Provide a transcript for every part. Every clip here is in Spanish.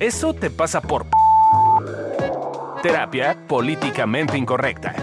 Eso te pasa por... Terapia políticamente incorrecta.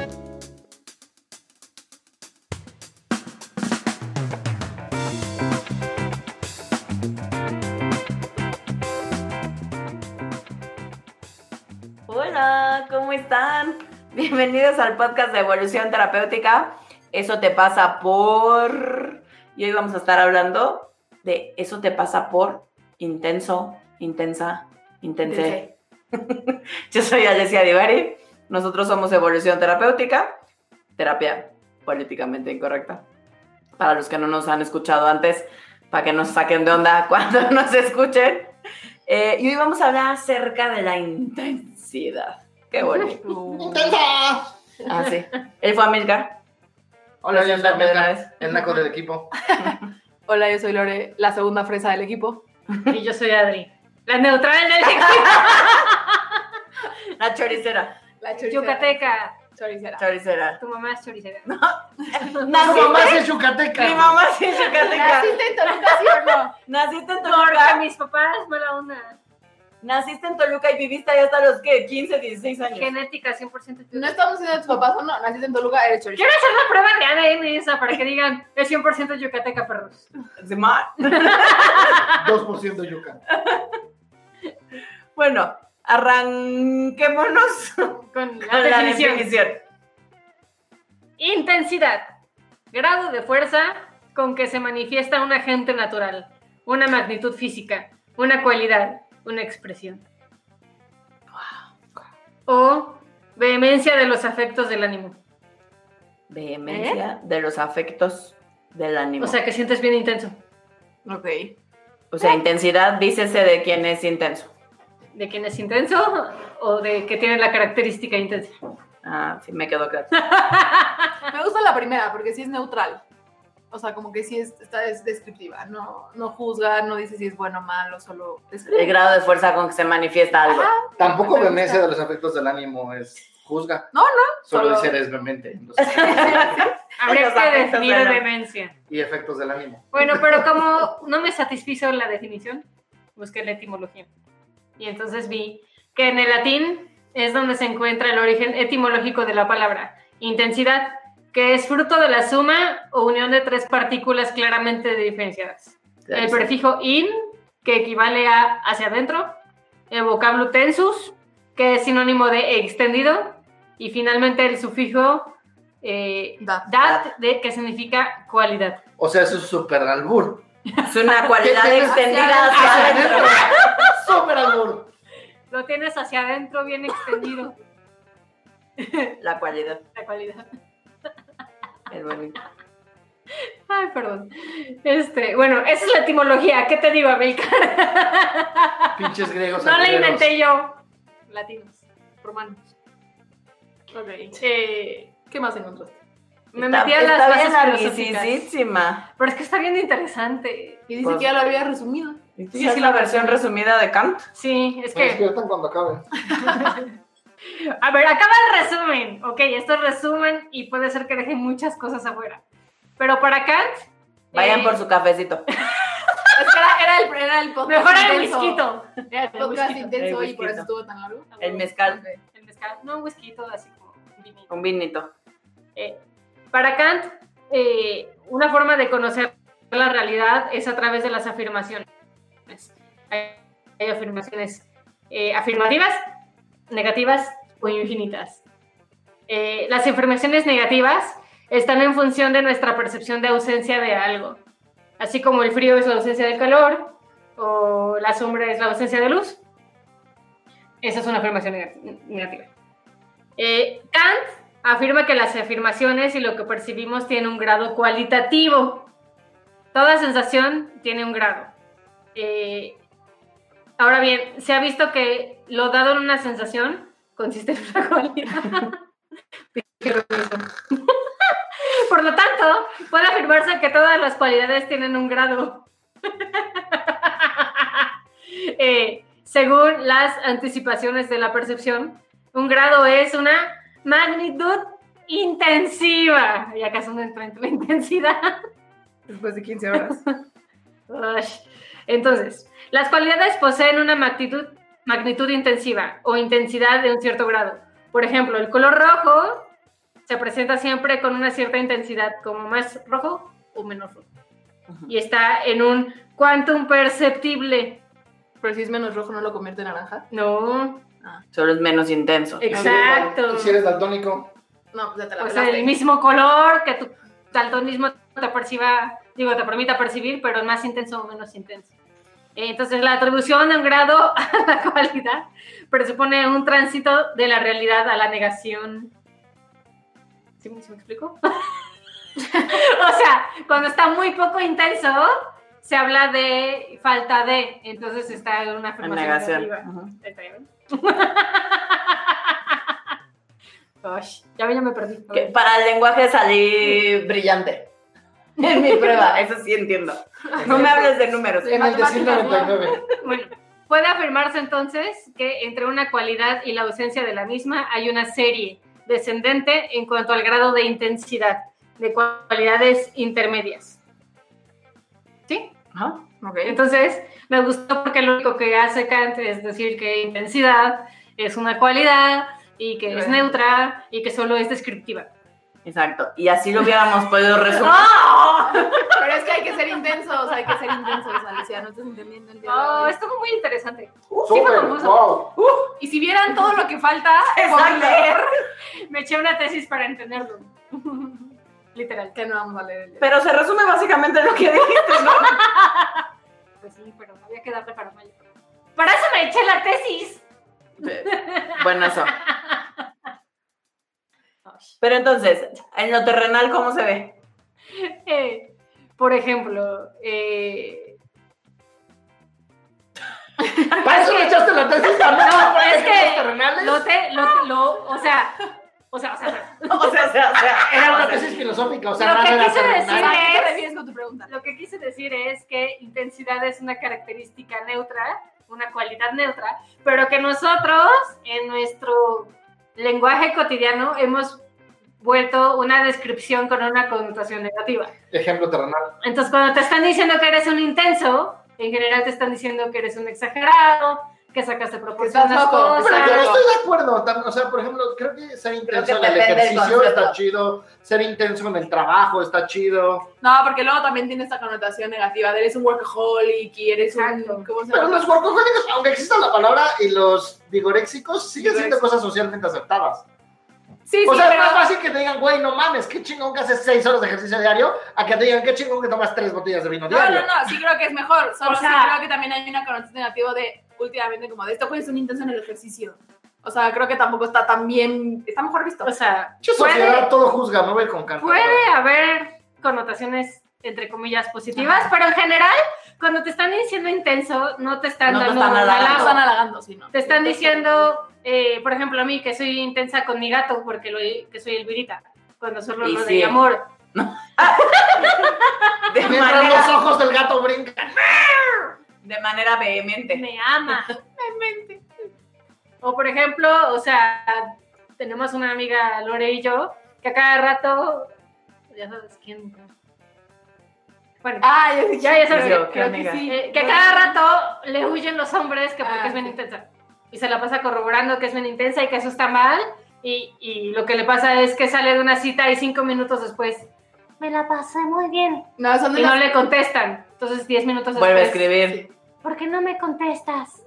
Hola, ¿cómo están? Bienvenidos al podcast de Evolución Terapéutica. Eso te pasa por... Y hoy vamos a estar hablando de eso te pasa por intenso, intensa, intense. Yo soy Alessia Divari. Nosotros somos Evolución Terapéutica, terapia políticamente incorrecta. Para los que no nos han escuchado antes, para que nos saquen de onda cuando nos escuchen. Eh, y hoy vamos a hablar acerca de la intensidad. Qué bonito. ¡Intensa! Ah, sí. Él fue Amilcar. Hola, yo soy vez. el naco del equipo. Hola, yo soy Lore, la segunda fresa del equipo. Y yo soy Adri. La neutral del equipo. La choricera. La Yucateca. Choricera. Choricera. Tu mamá es choricera. Tu mamá es de Yucateca. Mi mamá sí es yucateca. ¿Naciste en Toluca, sí o no? Naciste en Porque Toluca. mis papás, mala onda. Naciste en Toluca y viviste ahí hasta los ¿qué? 15, 16 años. Genética 100%. No estamos diciendo de tus papás o no. Naciste en Toluca, eres choricera. Quiero hacer la prueba de ADN esa para que digan es 100% yucateca, perros. Simón. 2% yuca. Bueno, arranquémonos Con la con la definición. definición. Intensidad. Grado de fuerza con que se manifiesta un agente natural. Una magnitud física. Una cualidad. Una expresión. O vehemencia de los afectos del ánimo. Vehemencia de los afectos del ánimo. O sea, que sientes bien intenso. Ok. O sea, intensidad, dícese de quién es intenso. ¿De quién es intenso o de que tiene la característica intensa? Ah, sí, me quedó claro. Me gusta la primera porque sí es neutral. O sea, como que sí es, está, es descriptiva. No, no juzga, no dice si es bueno o malo, solo El describe. grado de fuerza con que se manifiesta algo. Ajá. Tampoco vehemencia de los afectos del ánimo es juzga. No, no. Solo solo- decir es vehemente. Entonces, Habría que definir demencia. y efectos del ánimo. Bueno, pero como no me satisfizo la definición, busqué la etimología. Y entonces vi que en el latín es donde se encuentra el origen etimológico de la palabra intensidad, que es fruto de la suma o unión de tres partículas claramente diferenciadas. El prefijo in, que equivale a hacia adentro, el vocablo tensus, que es sinónimo de extendido, y finalmente el sufijo eh, de, que significa cualidad. O sea, es súper albur. Es una cualidad ¿Qué tienes extendida hacia hacia adentro? ¡Súper albur! Lo tienes hacia adentro bien extendido, La cualidad. la cualidad. Es bonito. Ay, perdón. Este, bueno, esa es la etimología. ¿Qué te digo, Amilcar? Pinches griegos No la inventé yo. Latinos. Romanos. Ok. Eh, ¿Qué más encontraste? me Está- metí a las bases filosóficas. Pero es que está bien interesante. Y dice Pues- que ya lo había resumido. Sí, Sí, es la versión resumí. resumida de Kant. Sí, es Me que. despiertan cuando acabe. A ver, acaba el resumen. Ok, esto es resumen y puede ser que dejen muchas cosas afuera. Pero para Kant. Vayan eh, por su cafecito. Es que era, era el, era el podcast Mejor el intenso. whisky. Era el podcast intenso El y por eso estuvo tan largo. El mezcal. El mezcal. No, un whisky, así vinito. Un vinito. Eh, para Kant, eh, una forma de conocer la realidad es a través de las afirmaciones. Hay, afirmaciones eh, afirmativas, negativas o infinitas. Las afirmaciones negativas están en función de nuestra percepción de ausencia de algo, así como el frío es la ausencia del calor o la sombra es la ausencia de luz. Esa es una afirmación neg- negativa. Eh, Kant afirma que las afirmaciones y lo que percibimos tiene un grado cualitativo. Toda sensación tiene un grado. Eh, ahora bien, se ha visto que lo dado en una sensación consiste en una cualidad. Por lo tanto, puede afirmarse que todas las cualidades tienen un grado. Eh, según las anticipaciones de la percepción, un grado es una magnitud intensiva. ¿Y acaso no entra en intensidad? Después de 15 horas. Entonces, las cualidades poseen una magnitud, magnitud intensiva o intensidad de un cierto grado. Por ejemplo, el color rojo se presenta siempre con una cierta intensidad, como más rojo o menos rojo. Y está en un quantum perceptible. Pero si es menos rojo, ¿no lo convierte en naranja? No, Solo es menos intenso. exacto. Y si eres daltónico, No, pues ya te la O sea, pelaste. el mismo color que tu daltonismo te perciba, digo, te permita percibir, pero es más intenso o menos intenso. Eh, Entonces, la atribución de un grado a la cualidad presupone un tránsito de la realidad a la negación. ¿Sí, me- sí me explico? o sea, cuando está muy poco intenso, se habla de falta de, entonces está en una afirmación negación. negativa. Ujú. Ay, ya, ya me perdí. Que para el lenguaje salí brillante. En mi prueba, eso sí entiendo. No me hables de números. en el decir matemáticas, ¿no? 99. Bueno, puede afirmarse entonces que entre una cualidad y la ausencia de la misma hay una serie descendente en cuanto al grado de intensidad de cualidades intermedias. ¿Sí? Ajá. Ok. Entonces, me gustó porque lo único que hace Kant es decir que intensidad es una cualidad y que es Bueno. neutra y que solo es descriptiva. Exacto. Y así lo hubiéramos podido resumir. Pero es que hay que ser intensos, hay que ser intensos, Alicia, no estás entendiendo el diálogo. Oh, estuvo muy interesante. Súper, confuso. wow. Y si vieran todo lo que falta por Exacto. leer, Me eché una tesis para entenderlo. Literal. que no vamos a leer. Pero se resume básicamente lo que dijiste, ¿no? Pues sí, pero había que darle para mayo. Para eso me eché la tesis. Bueno, eso. Pero entonces, en lo terrenal, ¿cómo se ve? Eh, por ejemplo, eh, ¿Para eso le echaste la tesis también? No, ¿Para es que lo, te, lo, lo- o sea, o sea, o sea, O sea, o sea, o sea, Era una tesis filosófica, o sea, Lo que quise decir ¿A qué te es- refieres con tu pregunta? lo que quise decir es que intensidad es una característica neutra, una cualidad neutra, pero que nosotros en nuestro lenguaje cotidiano hemos vuelto una descripción con una connotación negativa. Ejemplo terrenal. Entonces, cuando te están diciendo que eres un intenso, en general te están diciendo que eres un exagerado, que sacas de proporción estás las loco. Pero yo no estoy de acuerdo. O sea, por ejemplo, creo que ser intenso que en el ejercicio está chido. Ser intenso en el trabajo está chido. No, porque luego también tiene esta connotación negativa de eres un workaholic y eres Exacto. un... ¿Cómo se Pero los workahólicos, aunque exista la palabra, y los vigoréxicos siguen siendo cosas socialmente aceptadas. Sí, O sí, sea, pero... es más fácil que te digan, güey, no mames, qué chingón que haces seis horas de ejercicio diario, a que te digan, qué chingón que tomas tres botellas de vino No, diario. no, no, sí creo que es mejor. Solo O sí sea- creo que también hay una connotación negativa de últimamente como de esto puede ser un intenso en el ejercicio. O sea, creo que tampoco está tan bien, está mejor visto. O sea, puede, todo juzga, me voy con Kant. puede haber connotaciones entre comillas positivas, Ajá. pero en general, cuando te están diciendo intenso, no te están No te dando están un halagando. no están halagando, sí, ¿no? Te están diciendo, eh, por ejemplo, a mí que soy intensa con mi gato porque lo, que soy Elvirita, cuando solo lo sí. de amor. De Mientras los ojos del gato brincan. de manera vehemente. Me ama. o por ejemplo, o sea, tenemos una amiga Lore y yo que a cada rato, ya sabes quién. Bueno, Ah, ya, ya, ya sabes Yo, creo que sí. Eh, que cada rato le huyen los hombres que porque Ah, es bien sí. intensa. Y se la pasa corroborando que es bien intensa y que eso está mal. Y, y lo que le pasa es que sale de una cita y cinco minutos después, me la pasé muy bien. No, son de Y no las- le contestan. Entonces diez minutos después, Vuelve a escribir. ¿Por qué no me contestas?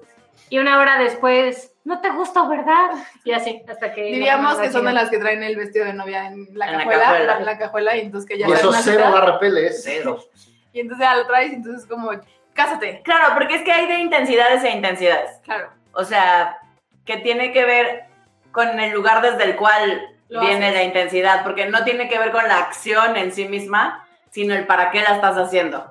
Y una hora después, no te gustó, ¿verdad? Y así, hasta que... Diríamos que son de las que traen el vestido de novia en la En la cajuela, cajuela. la, la cajuela, y entonces que ya Y eso cero cita, da repele, es Cero. y entonces ya lo traes y entonces como, cásate. Claro, porque es que hay de intensidades e intensidades. Claro. O sea, que tiene que ver con el lugar desde el cual Lo viene haces. la intensidad, porque no tiene que ver con la acción en sí misma, sino el para qué la estás haciendo.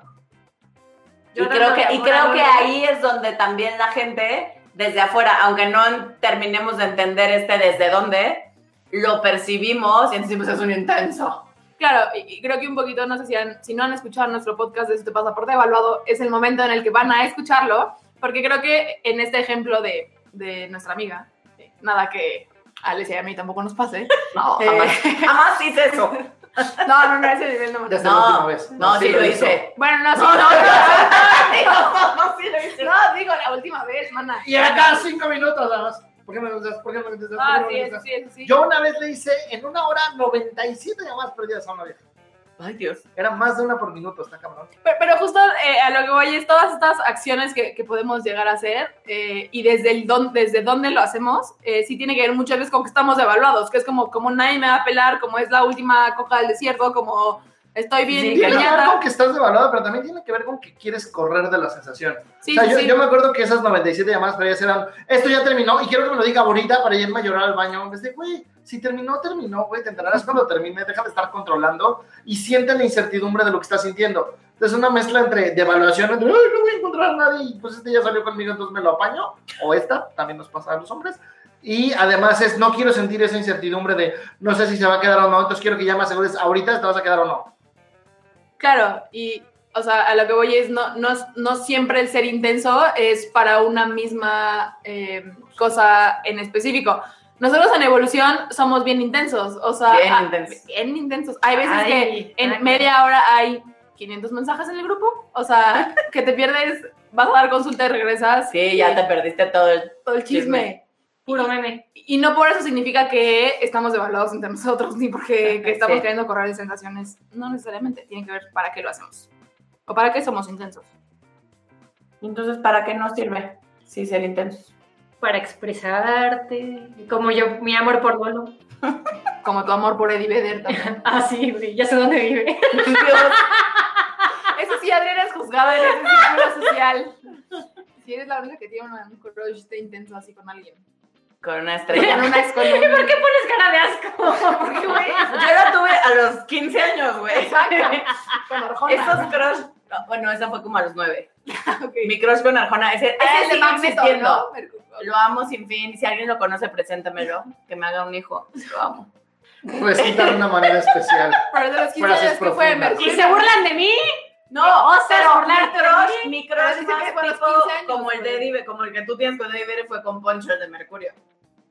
Yo y creo que, y creo que ahí es donde también la gente, desde afuera, aunque no terminemos de entender este desde dónde, lo percibimos y entonces pues, es un intenso. Claro, y, creo que un poquito, no sé si, han- si no han escuchado nuestro podcast de este pasaporte evaluado, es el momento en el que van a escucharlo, porque creo que en este ejemplo de, de nuestra amiga, eh, nada que a Alesia y a mí tampoco nos pase. No, Eh, jamás, jamás hice eso. No, no, no, ese nivel no. Desde No, la última vez. No, sí, lo hice. Bueno, no, sí, No, no, no, no, no, no, sí lo hice. no, digo, la última vez, mana. Y era cada cinco minutos, nada más. ¿Por qué me contestas? ¿Por qué me Ah, sí, me sí, eso sí. Yo una vez le hice en una hora 97 llamadas perdidas a una vieja. Ay, Dios. Era más de una por minuto, está cabrón. Pero, pero justo eh, a lo que voy es todas estas acciones que, que podemos llegar a hacer eh, y desde, el don, desde dónde lo hacemos, eh, sí tiene que ver muchas veces con que estamos devaluados, que es como, como nadie me va a pelar, como es la última coca del desierto, como estoy bien Sí, Tiene que ver con que estás devaluado, pero también tiene que ver con que quieres correr de la sensación. Sí, o sea, sí, yo, yo me acuerdo que esas 97 llamadas perdidas eran, esto ya terminó y quiero que me lo diga ahorita para irme a llorar al baño. Vez de, güey, si terminó, terminó, güey, te enterarás cuando termine, deja de estar controlando y siente la incertidumbre de lo que estás sintiendo. Entonces, una mezcla entre devaluación, entre, ay, no voy a encontrar a nadie, y pues este ya salió conmigo, entonces me lo apaño, o esta, también nos pasa a los hombres. Y además es, no quiero sentir esa incertidumbre de, no sé si se va a quedar o no, entonces quiero que ya me asegures ahorita te vas a quedar o no. Claro, y o sea, a lo que voy es, no, no, no siempre el ser intenso es para una misma eh, cosa en específico. Nosotros en evolución somos bien intensos, o sea, Bien ah, intensos. bien intensos. Hay veces Ay, que en ay. media hora hay 500 mensajes en el grupo, o sea, que te pierdes, vas a dar consulta y regresas. Sí, ya te perdiste todo el... todo el chisme. chisme. Puro meme. Y no por eso significa que estamos devaluados entre nosotros, ni porque que estamos Sí. queriendo correr de sensaciones. No necesariamente, tiene que ver para qué lo hacemos. O para qué somos intensos. Entonces, ¿para qué nos sirve? Sí, ser intensos. Para expresarte. Como yo, mi amor por Bolo. Como tu amor por Eddie Vedder también. Ah, sí, güey, ya sé dónde vive. Dios. Eso sí, Adriana es juzgada en ese círculo social. Si eres la única que tiene una- un crush de intenso así con alguien. Con una Con estrella. una con un- ¿Por qué pones cara de asco? Porque, güey, Yo la tuve a los 15 años, güey. Exacto. Con Arjona. Esos crush... no, bueno, esa fue como a los 9. Ok. Mi crush con Arjona, ese, Ese ese el sigue Magneto, existiendo. ¿no? Lo amo sin fin. Si alguien lo conoce, preséntamelo. Que me haga un hijo. Lo amo. Recita de una manera especial. Pero de los 15 Frases años que fue. ¿Y se burlan de mí? No, mi burlarte de crush, mi crush más fue a los tipo 15 años, como el de. Eddie, como el que tú tienes con Eddie Vedder fue con Poncho, el de Mercurio.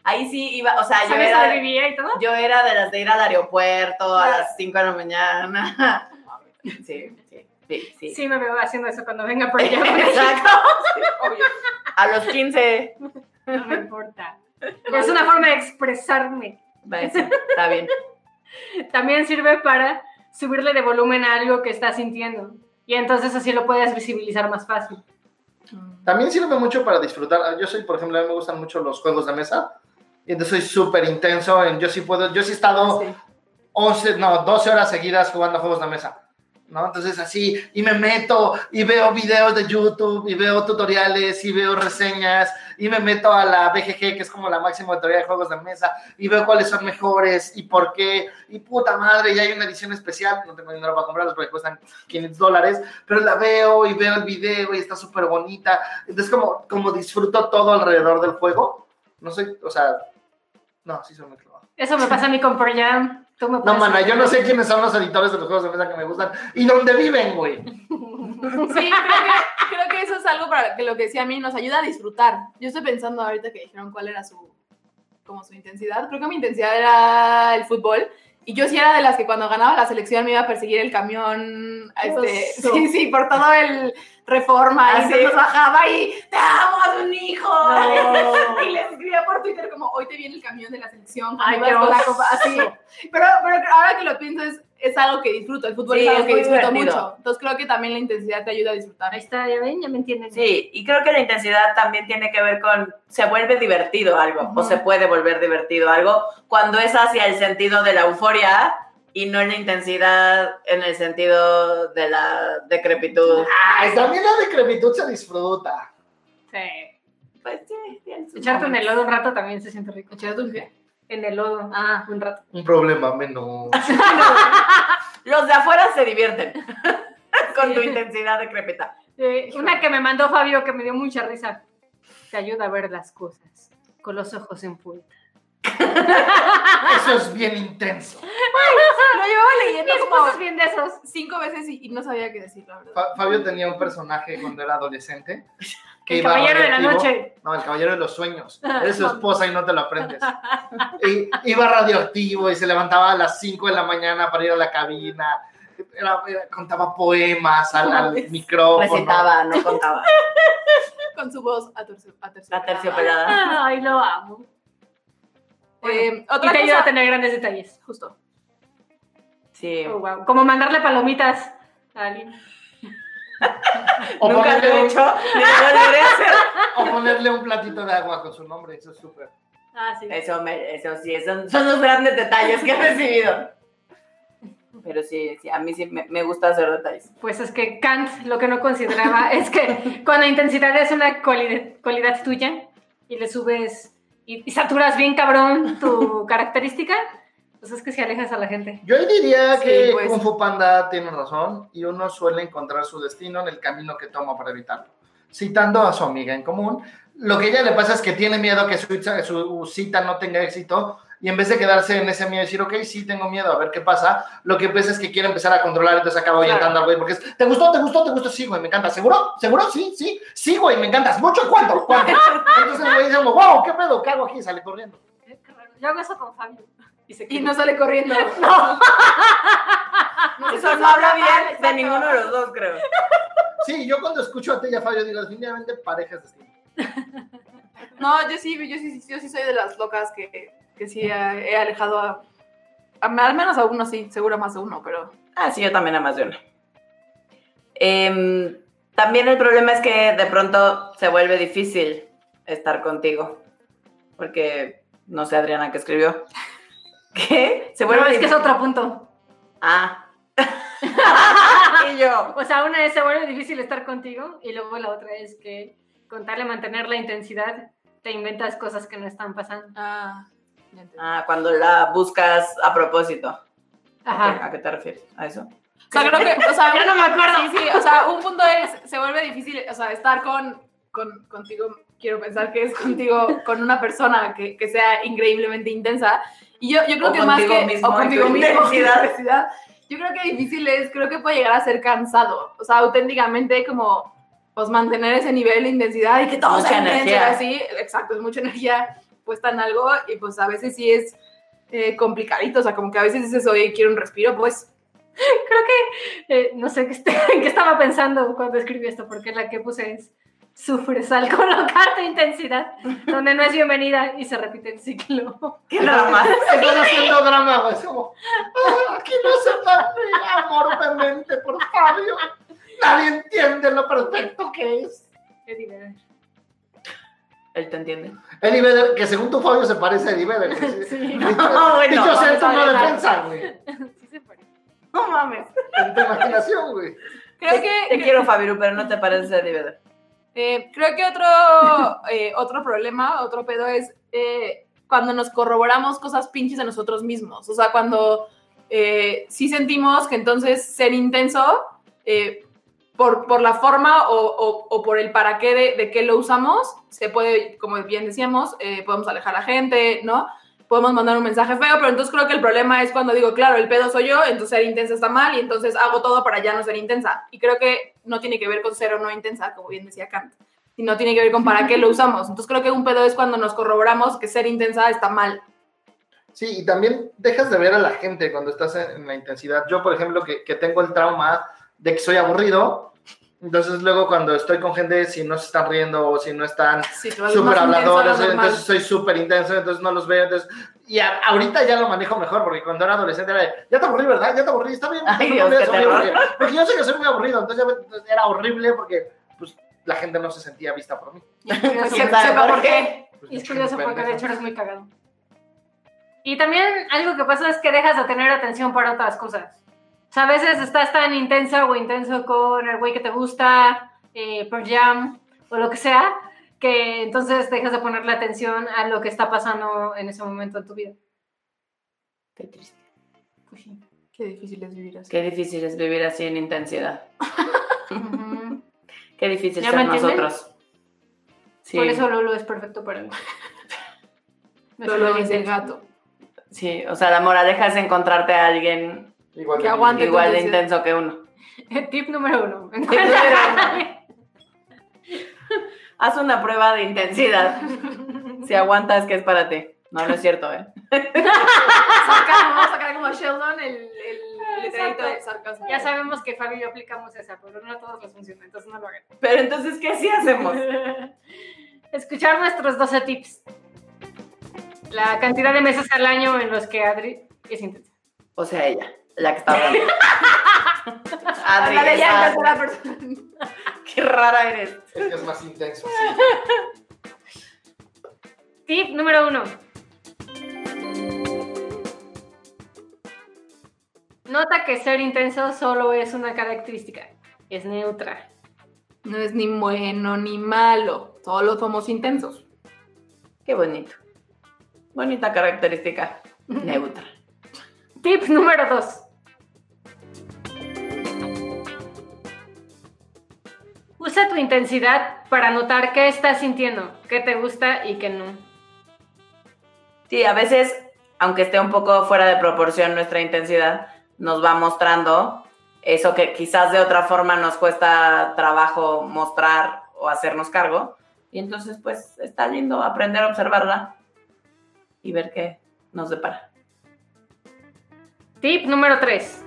Ahí sí iba, o sea, yo ¿Sabes era, dónde vivía y todo? yo era de las de ir al aeropuerto a las 5 de la mañana. Sí, sí, sí, sí. Sí, me veo haciendo eso cuando venga por allá. Exacto. Obvio. A los 15. No me importa. Es una forma de expresarme. Va, sí, está bien. También sirve para subirle de volumen a algo que estás sintiendo. Y entonces así lo puedes visibilizar más fácil. También sirve mucho para disfrutar. Yo soy, por ejemplo, a mí me gustan mucho los juegos de mesa. Y entonces soy súper intenso en, yo sí puedo, yo sí he estado Sí. 11, no, 12 horas seguidas jugando juegos de mesa. ¿No? Entonces así, y me meto y veo videos de YouTube y veo tutoriales y veo reseñas y me meto a la BGG, que es como la máxima autoridad de juegos de mesa, y veo cuáles son mejores y por qué, y puta madre, ya hay una edición especial, no tengo dinero para comprarlos porque cuestan 500 dólares, pero la veo y veo el video y está súper bonita. Entonces como, como disfruto todo alrededor del juego. No soy, o sea, no, sí soy muy clavado. Eso me pasa a mí con Pearl. Tú me No, mana, yo no sé quiénes son los editores de los juegos de mesa que me gustan y dónde viven, güey. Sí, creo que, creo que eso es algo para que lo que decía a mí nos ayuda a disfrutar. Yo estoy pensando ahorita que dijeron cuál era su, como su intensidad. Creo que mi intensidad era el fútbol. Y yo sí era de las que cuando ganaba la selección me iba a perseguir el camión, este, sí, sí, por todo el reforma. Ah, y ¿sí? entonces bajaba y te amo a un hijo. No. Y les escribía por Twitter como, hoy te viene el camión de la selección. Ay, con la copa", así. Pero, pero ahora que lo pienso es, es algo que disfruto. El fútbol Sí, es algo es que disfruto divertido. mucho. Entonces creo que también la intensidad te ayuda a disfrutar. Ahí está, ya ven, ya me entienden. Sí, y creo que la intensidad también tiene que ver con, se vuelve divertido algo, o Ujú. se puede volver divertido algo, cuando es hacia el sentido de la euforia y no en la intensidad en el sentido de la decrepitud. Ay, también la decrepitud se disfruta. Sí. Pues sí, Echarte en el lodo un rato también se siente rico. ¿Echarte un qué? En el lodo. Ah. un rato. Un problema menos. Los de afuera se divierten con tu intensidad decrépita. Eh, una que me mandó Fabio que me dio mucha risa. Te ayuda a ver las cosas con los ojos en punta. Eso es bien intenso. Lo llevaba leyendo como es bien de esos. cinco veces y, y no sabía qué decir, la verdad. Fa- Fabio tenía un personaje cuando era adolescente. Que El caballero de la noche. No, el caballero de los sueños. Eres su esposa y no te lo aprendes. Y, iba radioactivo y se levantaba a las 5 de la mañana para ir a la cabina. Era- era- contaba poemas al, al micrófono. Recitaba, no contaba. Con su voz atercio- aterciopelada. Aterciopelada. Ay, lo amo. Eh, y otra te ayuda a tener grandes detalles. justo. Sí. Oh, wow. Como mandarle palomitas a alguien. O Nunca lo ponerle, he un, hecho, ni lo volveré a hacer. o ponerle un platito de agua con su nombre, eso es súper. Ah, sí. Eso, me, eso sí, son, son los grandes detalles que he recibido. Pero sí, sí, a mí sí me, me gusta hacer detalles. Pues es que Kant lo que no consideraba es que cuando intensidad es una cualidad, cualidad tuya y le subes y, y saturas bien cabrón tu característica, pues es que si alejas a la gente. Yo diría Sí, que pues. Kung Fu Panda tiene razón y uno suele encontrar su destino en el camino que toma para evitarlo. Citando a su amiga en común, lo que ella le pasa es que tiene miedo que su, su cita no tenga éxito y en vez de quedarse en ese miedo y decir, ok, sí tengo miedo, a ver qué pasa, lo que pasa es que quiere empezar a controlar, entonces acaba Claro. orientando al güey porque es, ¿te gustó, te gustó, te gustó? Sí, güey, me encanta. ¿Seguro? ¿Seguro? Sí, sí. Sí, güey, me encantas. ¿Mucho? ¿Cuánto? ¿Cuánto? Entonces el güey dice, wow, ¿qué pedo? ¿Qué hago aquí? Sale corriendo. Yo hago eso con Fabio. Y, se Y queda. no sale corriendo. Eso no habla bien de ninguno de los dos, creo. Sí, yo cuando escucho a Tella Fabio digo, definitivamente parejas de. No, yo sí, yo sí, yo sí soy de las locas que, que sí he, alejado a, a- Al menos a uno sí, seguro más de uno, pero. Ah, sí, yo también a más de una. Em, también el problema es que de pronto se vuelve difícil estar contigo. Porque no sé, Adriana, ¿qué escribió? ¿Qué? Se vuelve Bueno, es que es otro punto. Ah. y yo. O sea, una es se vuelve difícil estar contigo y luego la otra es que con tal de mantener la intensidad te inventas cosas que no están pasando. Ah. Ah, cuando la buscas a propósito. ¿A qué, Ajá. a qué te refieres? ¿A eso? O sea, creo que, o sea, Ya no me acuerdo. Sí, sí, o sea, un punto es, se vuelve difícil, o sea, estar con, con, contigo, quiero pensar que es contigo, con una persona que, que sea increíblemente intensa. Y yo, yo creo O que más que, mismo o contigo mismo, intensidad. intensidad. Yo creo que difícil es, creo que puede llegar a ser cansado, o sea, auténticamente como, pues mantener ese nivel de intensidad y que todo Mucha sea energía. así, exacto, es mucha energía puesta en algo y pues a veces sí es eh, complicadito, o sea, como que a veces dices, oye, quiero un respiro, pues Creo que, eh, no sé qué estaba pensando cuando escribí esto, porque la que puse es, sufres al colocarte intensidad, donde no es bienvenida y se repite el ciclo. ¿Qué drama? Están haciendo drama, güey. Es como, "Ah, aquí no se parte amor demente por Fabio. Nadie entiende lo perfecto que es. Eddie Vedder. Él te entiende. Eddie Vedder, que según tu Fabio se parece a Eddie Vedder. güey. Sí. Dicho, No, bueno, dicho sea dejar. defensa, güey. Sí se parece. No mames. En tu imaginación, güey. creo que... te quiero, Fabiru, pero no te pareces a Eddie Vedder. Eh, creo que otro, eh, otro problema, otro pedo es eh, cuando nos corroboramos cosas pinches de nosotros mismos. O sea, cuando sí sentimos que entonces ser intenso, por, por la forma o, por el para qué de, de qué lo usamos, se puede, como bien decíamos, podemos alejar a gente, ¿no? Podemos mandar un mensaje feo, pero entonces creo que el problema es cuando digo, claro, el pedo soy yo, entonces ser intensa está mal y entonces hago todo para ya no ser intensa. Y creo que no tiene que ver con ser o no intensa, como bien decía Kant, sino tiene que ver con para qué lo usamos. Entonces creo que un pedo es cuando nos corroboramos que ser intensa está mal. Sí, y también dejas de ver a la gente cuando estás en, la intensidad. Yo, por ejemplo, que, que tengo el trauma de que soy aburrido, entonces luego cuando estoy con gente, si no se están riendo o si no están Sí, súper lo habladores, entonces soy súper intenso, entonces no los veo, entonces... Y a- ahorita ya lo manejo mejor, porque cuando era adolescente era de, ya te aburrí, ¿verdad? Ya te aburrí, está bien. Ay, no Dios, me qué digas, soy terror. aburrido". Porque yo sé que soy muy aburrido, entonces ya- era horrible porque pues, la gente no se sentía vista por mí. Y es curioso, ¿Quién sepa por qué. Pues, y es curioso porque de hecho eres muy cagado. Y también algo que pasa es que dejas de tener atención para otras cosas. O sea, a veces estás tan intensa o intenso con el güey que te gusta, eh, por jam o lo que sea, que entonces dejas de ponerle atención a lo que está pasando en ese momento en tu vida. Qué triste. Pues sí. Qué difícil es vivir así. Qué difícil es vivir así en intensidad. Qué difícil ¿Ya ser nosotros. Sí, Por eso Lolo es perfecto para mí. Suena es el gato. sí, o sea, la moraleja es encontrarte a alguien Igual Que de- aguante. igual de intenso que uno. Tip número uno. Haz una prueba de intensidad. Si aguantas, que es para ti. No, no es cierto, ¿eh? Sarcasmo, vamos a sacar como Sheldon el, el letrerito de sarcasmo. Ya sabemos que Fabio y yo aplicamos esa, pero no a todos les funciona, entonces no lo hagan. Pero entonces, ¿qué sí hacemos? escuchar nuestros 12 tips. La cantidad de meses al año en los que Adri es intensa. O sea, ella, la que está hablando. Adri, Ándale, ya, persona. qué rara eres. Es que es más intenso. Tip número uno. Nota que ser intenso solo es una característica, es neutra. No es ni bueno ni malo, solo somos intensos. Qué bonito. Bonita característica. Neutra. Tip número dos. Usa tu intensidad para notar qué estás sintiendo, qué te gusta y qué no. Sí, a veces, aunque esté un poco fuera de proporción nuestra intensidad, nos va mostrando eso que quizás de otra forma nos cuesta trabajo mostrar o hacernos cargo. Y entonces, pues, está lindo aprender a observarla y ver qué nos depara. Tip número 3.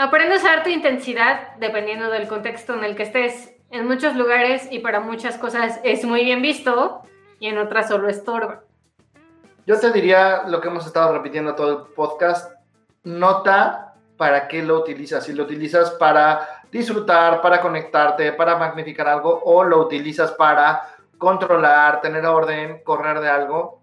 Aprende a usar tu intensidad dependiendo del contexto en el que estés. En muchos lugares y para muchas cosas es muy bien visto y en otras solo estorba. Yo te diría lo que hemos estado repitiendo todo el podcast. Nota para qué lo utilizas. Si lo utilizas para disfrutar, para conectarte, para magnificar algo, o lo utilizas para controlar, tener orden, correr de algo.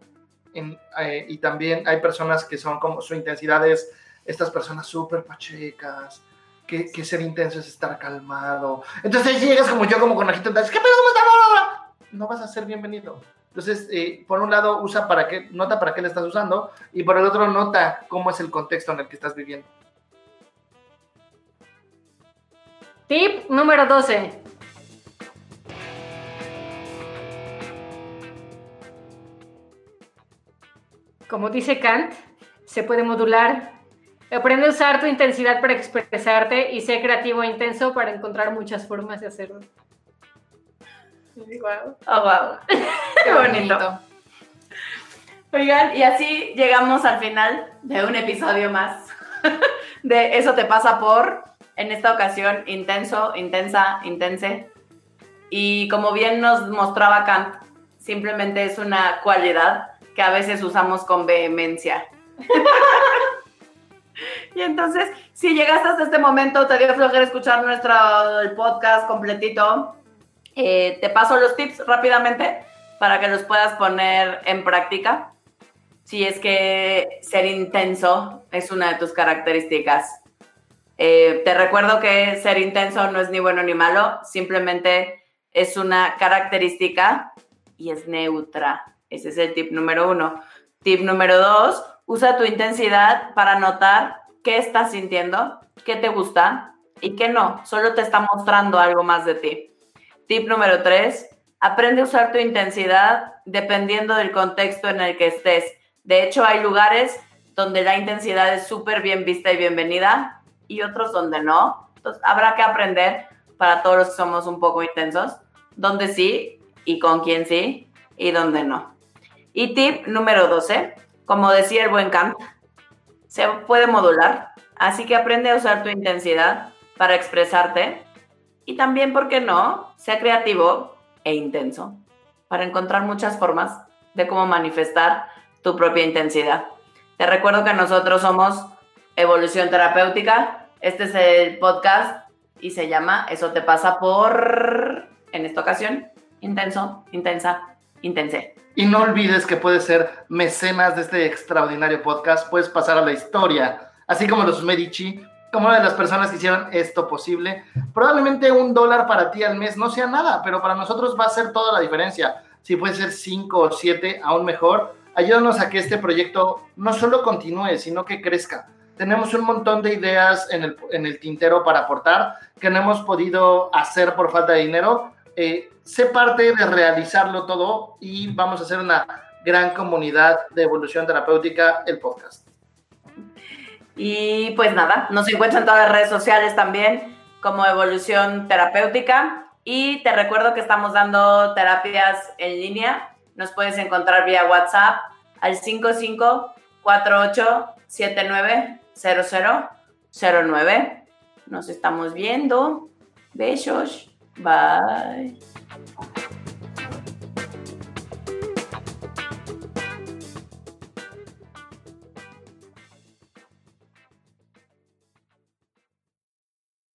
Eh, y también hay personas que son como su intensidad es estas personas súper pachecas, que, ser intenso es estar calmado. Entonces llegas como yo, como conejito, entonces, ¿qué pedo? ¿Cómo? No vas a ser bienvenido. Entonces, eh, por un lado, usa para qué, nota para qué le estás usando, y por el otro, nota cómo es el contexto en el que estás viviendo. Tip número 12. Como dice Kant, se puede modular. Aprende a usar tu intensidad para expresarte y sé creativo e intenso para encontrar muchas formas de hacerlo. Guau. Oh, wow. Qué bonito. Oigan, y así llegamos al final de un episodio más de Eso te pasa por, en esta ocasión, intenso, intensa, intense. Y como bien nos mostraba Kant, simplemente es una cualidad que a veces usamos con vehemencia. y entonces, si llegaste hasta este momento, te dio flojera escuchar nuestro podcast completito, eh, te paso los tips rápidamente para que los puedas poner en práctica. Si es que ser intenso es una de tus características. Eh, te recuerdo que ser intenso no es ni bueno ni malo, simplemente es una característica y es neutra. Ese es el tip número uno. Tip número dos, usa tu intensidad para notar qué estás sintiendo, qué te gusta y qué no. Solo te está mostrando algo más de ti. Tip número tres, aprende a usar tu intensidad dependiendo del contexto en el que estés. De hecho, hay lugares donde la intensidad es súper bien vista y bienvenida y otros donde no. Entonces, habrá que aprender para todos los que somos un poco intensos, donde sí y con quién sí y donde no. Y tip número 12, como decía el buen Kant, se puede modular, así que aprende a usar tu intensidad para expresarte y también, ¿por qué no? Sea creativo e intenso para encontrar muchas formas de cómo manifestar tu propia intensidad. Te recuerdo que nosotros somos Evolución Terapéutica. Este es el podcast y se llama Eso te pasa por, en esta ocasión, intenso, intensa, intense. Y no olvides que puedes ser mecenas de este extraordinario podcast, puedes pasar a la historia, así como los Medici, como una de las personas que hicieron esto posible. Probablemente un dólar para ti al mes no sea nada, pero para nosotros va a ser toda la diferencia. Si puede ser cinco o siete, aún mejor. Ayúdanos a que este proyecto no solo continúe, sino que crezca. Tenemos un montón de ideas en el, en el tintero para aportar que no hemos podido hacer por falta de dinero. Eh, sé parte de realizarlo todo y vamos a hacer una gran comunidad de evolución terapéutica, el podcast. Y pues nada, nos encuentran en todas las redes sociales también como Evolución Terapéutica. Y te recuerdo que estamos dando terapias en línea. Nos puedes encontrar vía WhatsApp al 5548790009. Nos estamos viendo. Besos. Bye.